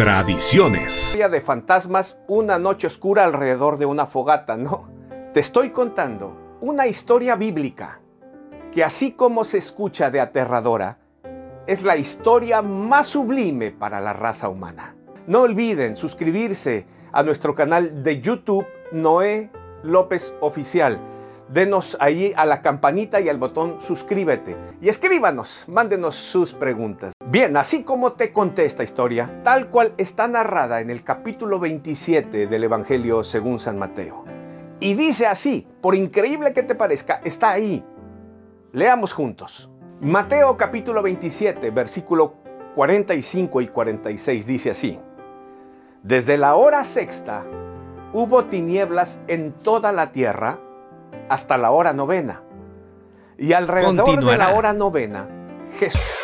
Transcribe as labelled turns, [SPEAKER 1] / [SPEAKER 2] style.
[SPEAKER 1] Tradiciones.
[SPEAKER 2] De fantasmas, una noche oscura alrededor de una fogata, ¿no? Te estoy contando una historia bíblica que así como se escucha de aterradora, es la historia más sublime para la raza humana. No olviden suscribirse a nuestro canal de YouTube Noé López Oficial. Denos ahí a la campanita y al botón suscríbete. Y escríbanos, mándenos sus preguntas. Bien, así como te conté esta historia, tal cual está narrada en el capítulo 27 del Evangelio según San Mateo. Y dice así, por increíble que te parezca, está ahí. Leamos juntos. Mateo capítulo 27, versículo 45 y 46 dice así. Desde la hora sexta hubo tinieblas en toda la tierra hasta la hora novena. Y alrededor de la hora novena, Jesús